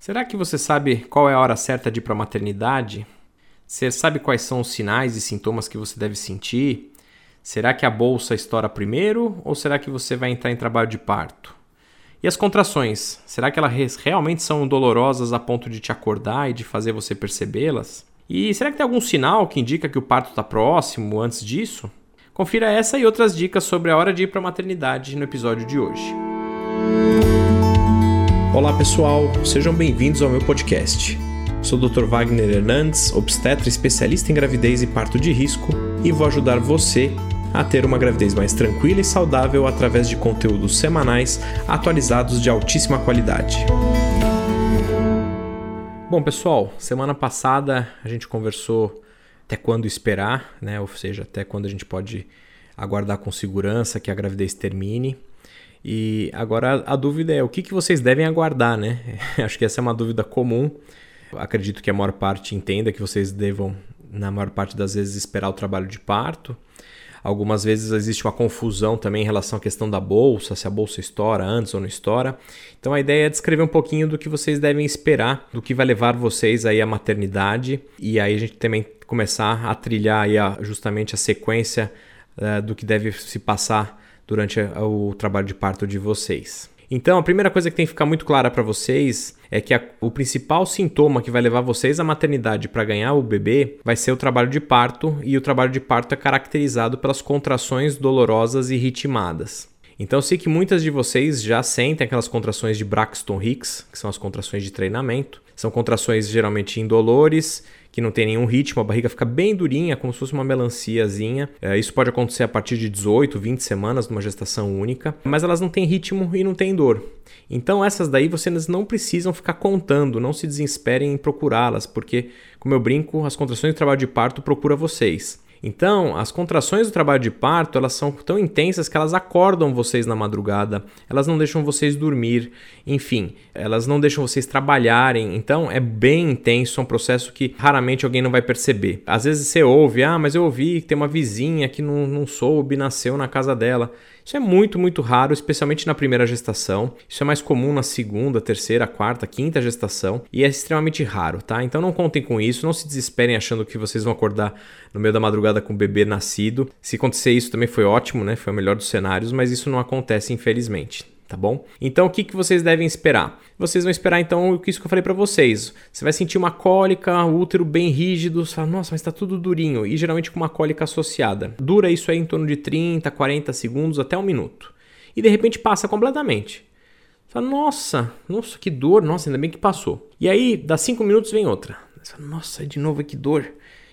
Será que você sabe qual é a hora certa de ir para a maternidade? Você sabe quais são os sinais e sintomas que você deve sentir? Será que a bolsa estoura primeiro ou será que você vai entrar em trabalho de parto? E as contrações, será que elas realmente são dolorosas a ponto de te acordar e de fazer você percebê-las? E será que tem algum sinal que indica que o parto está próximo antes disso? Confira essa e outras dicas sobre a hora de ir para a maternidade no episódio de hoje. Olá pessoal, sejam bem-vindos ao meu podcast. Sou o Dr. Wagner Hernandes, obstetra especialista em gravidez e parto de risco, e vou ajudar você a ter uma gravidez mais tranquila e saudável através de conteúdos semanais atualizados de altíssima qualidade. Bom, pessoal, semana passada a gente conversou até quando esperar, né? Ou seja, até quando a gente pode aguardar com segurança que a gravidez termine. E agora a dúvida é o que, que vocês devem aguardar, né? Acho que essa é uma dúvida comum. Acredito que a maior parte entenda que vocês devam, na maior parte das vezes, esperar o trabalho de parto. Algumas vezes existe uma confusão também em relação à questão da bolsa, se a bolsa estoura antes ou não estoura. Então a ideia é descrever um pouquinho do que vocês devem esperar, do que vai levar vocês aí à maternidade e aí a gente também começar a trilhar aí a, justamente a sequência uh, do que deve se passar durante o trabalho de parto de vocês. Então, a primeira coisa que tem que ficar muito clara para vocês é que a, o principal sintoma que vai levar vocês à maternidade para ganhar o bebê vai ser o trabalho de parto, e o trabalho de parto é caracterizado pelas contrações dolorosas e ritmadas. Então, sei que muitas de vocês já sentem aquelas contrações de Braxton Hicks, que são as contrações de treinamento. São contrações geralmente indolores, que não tem nenhum ritmo, a barriga fica bem durinha, como se fosse uma melanciazinha. É, isso pode acontecer a partir de 18, 20 semanas numa gestação única, mas elas não têm ritmo e não têm dor. Então essas daí vocês não precisam ficar contando, não se desesperem em procurá-las, porque, como eu brinco, as contrações de trabalho de parto procura vocês. Então, as contrações do trabalho de parto, elas são tão intensas que elas acordam vocês na madrugada, elas não deixam vocês dormir, enfim, elas não deixam vocês trabalharem. Então, é bem intenso, é um processo que raramente alguém não vai perceber. Às vezes você ouve, ah, mas eu ouvi que tem uma vizinha que não, não soube, nasceu na casa dela. Isso é muito, muito raro, especialmente na primeira gestação. Isso é mais comum na segunda, terceira, quarta, quinta gestação e é extremamente raro, tá? Então não contem com isso, não se desesperem achando que vocês vão acordar no meio da madrugada com o bebê nascido. Se acontecer isso também foi ótimo, né? Foi o melhor dos cenários, mas isso não acontece infelizmente tá bom? Então o que, que vocês devem esperar? Vocês vão esperar então o isso que eu falei para vocês. Você vai sentir uma cólica, o útero bem rígido, você fala, nossa, mas tá tudo durinho, e geralmente com uma cólica associada. Dura isso aí em torno de 30, 40 segundos até um minuto. E de repente passa completamente. Você fala, nossa, nossa, que dor, nossa, ainda bem que passou. E aí, dá 5 minutos, vem outra. Você fala, nossa, de novo que dor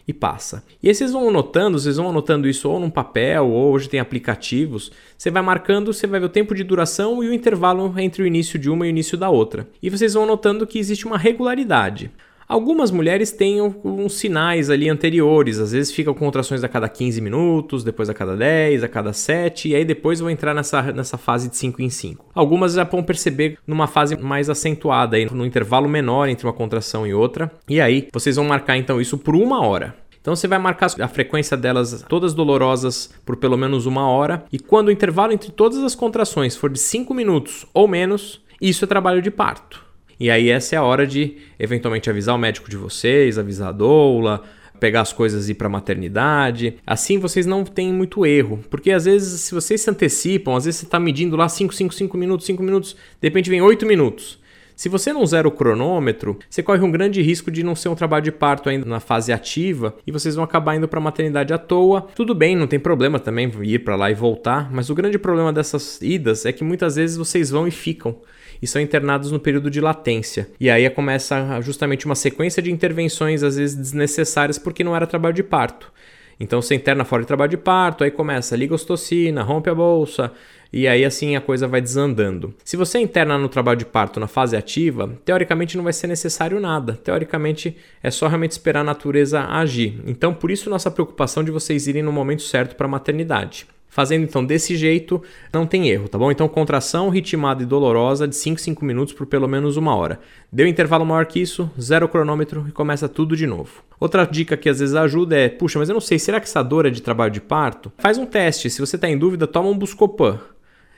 e passa. E aí vocês vão anotando, vocês vão anotando isso ou num papel, ou hoje tem aplicativos. Você vai marcando, você vai ver o tempo de duração e o intervalo entre o início de uma e o início da outra. E vocês vão anotando que existe uma regularidade. Algumas mulheres têm uns sinais ali anteriores, às vezes ficam com contrações a cada 15 minutos, depois a cada 10, a cada 7, e aí depois vão entrar nessa, nessa fase de 5 em 5. Algumas já vão perceber numa fase mais acentuada, aí, no intervalo menor entre uma contração e outra, e aí vocês vão marcar então isso por uma hora. Então você vai marcar a frequência delas todas dolorosas por pelo menos uma hora, e quando o intervalo entre todas as contrações for de 5 minutos ou menos, isso é trabalho de parto. E aí essa é a hora de eventualmente avisar o médico de vocês, avisar a doula, pegar as coisas e ir para maternidade. Assim vocês não têm muito erro, porque às vezes se vocês se antecipam, às vezes você está medindo lá 5, 5, 5 minutos, 5 minutos, de repente vem 8 minutos. Se você não zera o cronômetro, você corre um grande risco de não ser um trabalho de parto ainda na fase ativa e vocês vão acabar indo para a maternidade à toa. Tudo bem, não tem problema também ir para lá e voltar, mas o grande problema dessas idas é que muitas vezes vocês vão e ficam e são internados no período de latência. E aí começa justamente uma sequência de intervenções, às vezes desnecessárias, porque não era trabalho de parto. Então você interna fora de trabalho de parto, aí começa ligostocina, rompe a bolsa, e aí assim a coisa vai desandando. Se você interna no trabalho de parto na fase ativa, teoricamente não vai ser necessário nada. Teoricamente é só realmente esperar a natureza agir. Então por isso nossa preocupação de vocês irem no momento certo para a maternidade. Fazendo então desse jeito, não tem erro, tá bom? Então, contração ritmada e dolorosa de 5 5 minutos por pelo menos uma hora. Deu intervalo maior que isso, zero cronômetro e começa tudo de novo. Outra dica que às vezes ajuda é: puxa, mas eu não sei, será que essa dor é de trabalho de parto? Faz um teste, se você está em dúvida, toma um Buscopan.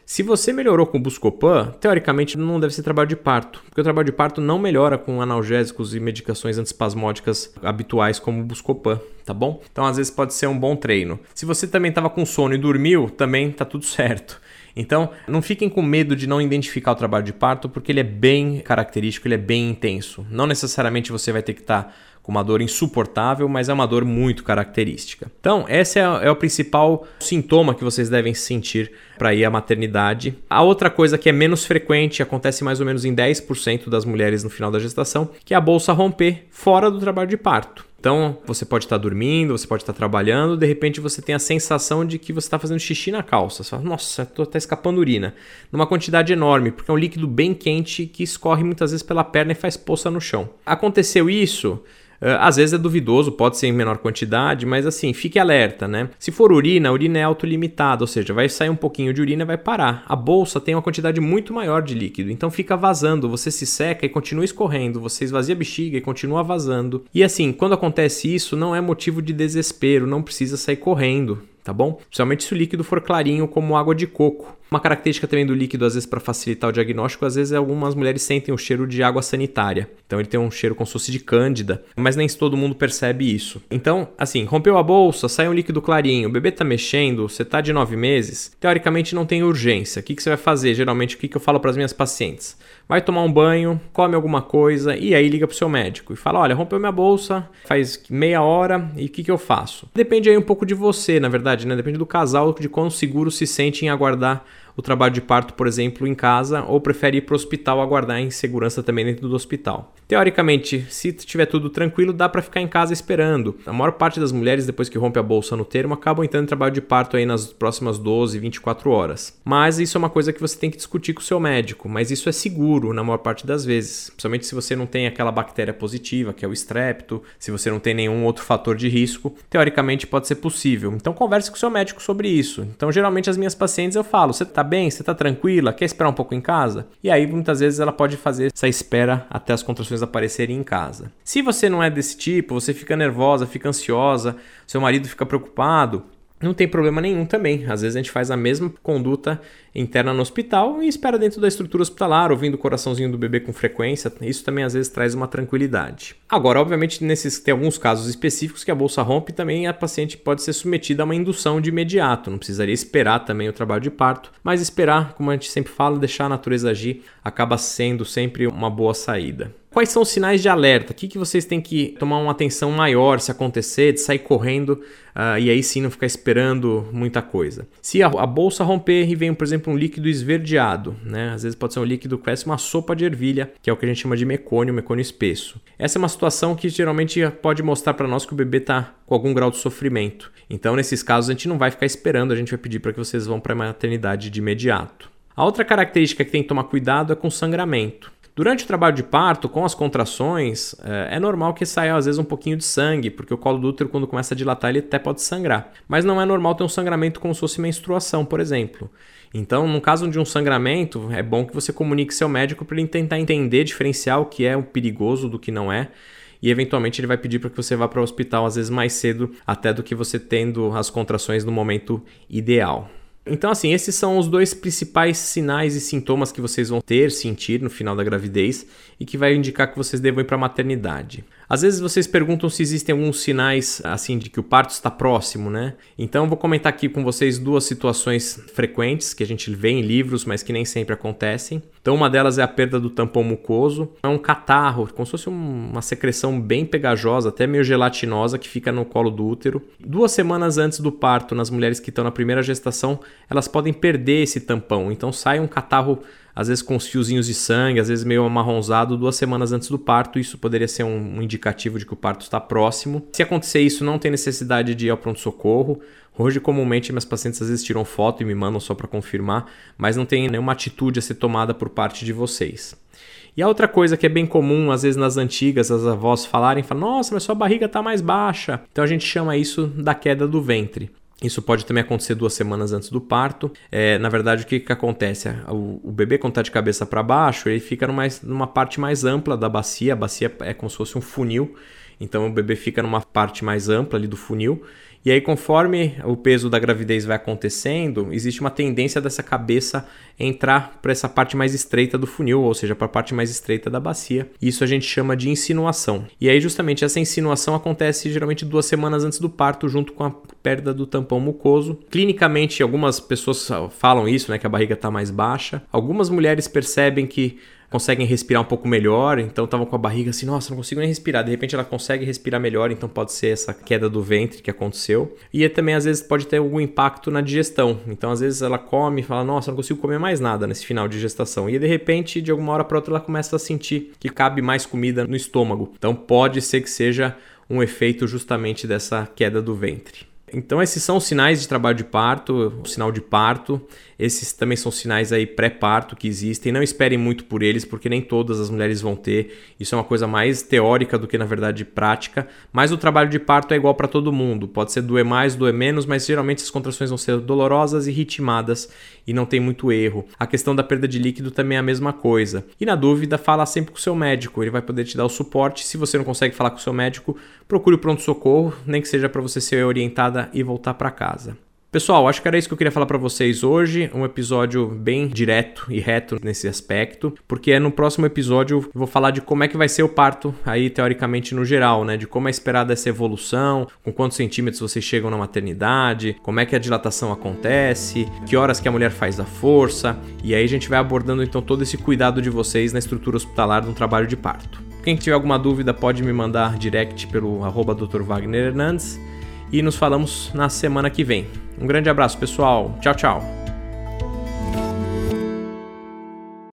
Se você melhorou com o Buscopan, teoricamente não deve ser trabalho de parto, porque o trabalho de parto não melhora com analgésicos e medicações antispasmódicas habituais como o Buscopan, tá bom? Então às vezes pode ser um bom treino. Se você também estava com sono e dormiu, também tá tudo certo. Então, não fiquem com medo de não identificar o trabalho de parto, porque ele é bem característico, ele é bem intenso. Não necessariamente você vai ter que estar tá com uma dor insuportável, mas é uma dor muito característica. Então, esse é, é o principal sintoma que vocês devem sentir para ir à maternidade. A outra coisa que é menos frequente, acontece mais ou menos em 10% das mulheres no final da gestação, que é a bolsa romper fora do trabalho de parto. Então, você pode estar dormindo, você pode estar trabalhando, de repente você tem a sensação de que você está fazendo xixi na calça. Você fala, nossa, estou até escapando urina. Numa quantidade enorme, porque é um líquido bem quente que escorre muitas vezes pela perna e faz poça no chão. Aconteceu isso, Uh, às vezes é duvidoso, pode ser em menor quantidade, mas assim, fique alerta, né? Se for urina, a urina é autolimitada, ou seja, vai sair um pouquinho de urina vai parar. A bolsa tem uma quantidade muito maior de líquido, então fica vazando, você se seca e continua escorrendo, você esvazia a bexiga e continua vazando. E assim, quando acontece isso, não é motivo de desespero, não precisa sair correndo tá bom? Principalmente se o líquido for clarinho como água de coco. Uma característica também do líquido, às vezes, para facilitar o diagnóstico, às vezes algumas mulheres sentem o cheiro de água sanitária. Então ele tem um cheiro como se fosse de cândida, mas nem todo mundo percebe isso. Então, assim, rompeu a bolsa, sai um líquido clarinho, o bebê tá mexendo, você tá de nove meses, teoricamente não tem urgência. O que, que você vai fazer? Geralmente, o que, que eu falo para as minhas pacientes? Vai tomar um banho, come alguma coisa e aí liga pro seu médico e fala: olha, rompeu minha bolsa, faz meia hora e o que, que eu faço? Depende aí um pouco de você, na verdade, né? Depende do casal, de quão seguro se sente em aguardar o trabalho de parto, por exemplo, em casa, ou prefere ir para o hospital aguardar em segurança também dentro do hospital. Teoricamente, se tiver tudo tranquilo, dá para ficar em casa esperando. A maior parte das mulheres, depois que rompe a bolsa no termo, acabam entrando em trabalho de parto aí nas próximas 12, 24 horas. Mas isso é uma coisa que você tem que discutir com o seu médico, mas isso é seguro na maior parte das vezes, principalmente se você não tem aquela bactéria positiva, que é o estrepto, se você não tem nenhum outro fator de risco, teoricamente pode ser possível. Então converse com o seu médico sobre isso. Então, geralmente as minhas pacientes eu falo: "Você tá bem? Você tá tranquila? Quer esperar um pouco em casa?" E aí muitas vezes ela pode fazer essa espera até as contrações aparecerem em casa. Se você não é desse tipo, você fica nervosa, fica ansiosa, seu marido fica preocupado, não tem problema nenhum também. Às vezes a gente faz a mesma conduta interna no hospital e espera dentro da estrutura hospitalar, ouvindo o coraçãozinho do bebê com frequência. Isso também às vezes traz uma tranquilidade. Agora, obviamente, nesses tem alguns casos específicos que a bolsa rompe também a paciente pode ser submetida a uma indução de imediato. Não precisaria esperar também o trabalho de parto, mas esperar, como a gente sempre fala, deixar a natureza agir acaba sendo sempre uma boa saída. Quais são os sinais de alerta? O que, que vocês têm que tomar uma atenção maior se acontecer, de sair correndo uh, e aí sim não ficar esperando muita coisa? Se a, a, bolsa romper e vem, por exemplo, um líquido esverdeado, né? às vezes pode ser um líquido que parece uma sopa de ervilha, que é o que a gente chama de mecônio, mecônio espesso. Essa é uma situação que geralmente pode mostrar para nós que o bebê está com algum grau de sofrimento. Então, nesses casos, a gente não vai ficar esperando, a gente vai pedir para que vocês vão para a maternidade de imediato. A outra característica que tem que tomar cuidado é com sangramento. Durante o trabalho de parto, com as contrações, é, é normal que saia às vezes um pouquinho de sangue, porque o colo do útero, quando começa a dilatar, ele até pode sangrar. Mas não é normal ter um sangramento como se fosse menstruação, por exemplo. Então, no caso de um sangramento, é bom que você comunique seu médico para ele tentar entender, diferenciar o que é perigoso do que não é e eventualmente ele vai pedir para que você vá para o hospital às vezes mais cedo até do que você tendo as contrações no momento ideal. Então, assim, esses são os dois principais sinais e sintomas que vocês vão ter, sentir no final da gravidez e que vai indicar que vocês devem ir para a maternidade. Às vezes vocês perguntam se existem alguns sinais assim de que o parto está próximo, né? Então vou comentar aqui com vocês duas situações frequentes que a gente vê em livros, mas que nem sempre acontecem. Então uma delas é a perda do tampão mucoso, é um catarro, como se fosse uma secreção bem pegajosa, até meio gelatinosa que fica no colo do útero. Duas semanas antes do parto, nas mulheres que estão na primeira gestação, elas podem perder esse tampão, então sai um catarro às vezes com os fiozinhos de sangue, às vezes meio amarronzado, duas semanas antes do parto. Isso poderia ser um, indicativo de que o parto está próximo. Se acontecer isso, não tem necessidade de ir ao pronto-socorro. Hoje, comumente, minhas pacientes às vezes tiram foto e me mandam só para confirmar, mas não tem nenhuma atitude a ser tomada por parte de vocês. E a outra coisa que é bem comum, às vezes nas antigas, as avós falarem, falam, nossa, mas sua barriga está mais baixa. Então a gente chama isso da queda do ventre. Isso pode também acontecer duas semanas antes do parto. É, na verdade, o que, que acontece? O, o bebê, quando está de cabeça para baixo, ele fica numa, numa parte mais ampla da bacia. A bacia é como se fosse um funil. Então o bebê fica numa parte mais ampla ali do funil e aí, conforme o peso da gravidez vai acontecendo, existe uma tendência dessa cabeça entrar para essa parte mais estreita do funil, ou seja, para a parte mais estreita da bacia. Isso a gente chama de insinuação. E aí, justamente, essa insinuação acontece geralmente duas semanas antes do parto, junto com a perda do tampão mucoso. Clinicamente, algumas pessoas falam isso, né, que a barriga está mais baixa. Algumas mulheres percebem que conseguem respirar um pouco melhor, então estavam com a barriga assim, nossa, não consigo nem respirar. De repente ela consegue respirar melhor, então pode ser essa queda do ventre que aconteceu. E também às vezes pode ter algum impacto na digestão. Então às vezes ela come e fala, nossa, não consigo comer mais nada nesse final de gestação. E de repente, de alguma hora para outra, ela começa a sentir que cabe mais comida no estômago. Então pode ser que seja um efeito justamente dessa queda do ventre. Então esses são os sinais de trabalho de parto, o sinal de parto. Esses também são sinais aí pré-parto que existem. Não esperem muito por eles, porque nem todas as mulheres vão ter. Isso é uma coisa mais teórica do que na verdade prática. Mas o trabalho de parto é igual para todo mundo. Pode ser doer mais, doer menos, mas geralmente as contrações vão ser dolorosas e ritmadas e não tem muito erro. A questão da perda de líquido também é a mesma coisa. E na dúvida, fala sempre com o seu médico. Ele vai poder te dar o suporte. Se você não consegue falar com o seu médico, procure o pronto socorro, nem que seja para você ser orientada e voltar para casa. Pessoal, acho que era isso que eu queria falar para vocês hoje. Um episódio bem direto e reto nesse aspecto, porque no próximo episódio eu vou falar de como é que vai ser o parto, aí teoricamente no geral, né? De como é esperada essa evolução, com quantos centímetros vocês chegam na maternidade, como é que a dilatação acontece, que horas que a mulher faz a força, e aí a gente vai abordando então todo esse cuidado de vocês na estrutura hospitalar de um trabalho de parto. Quem tiver alguma dúvida pode me mandar direct pelo arroba Dr. Wagner Hernandes e nos falamos na semana que vem. Um grande abraço, pessoal. Tchau, tchau.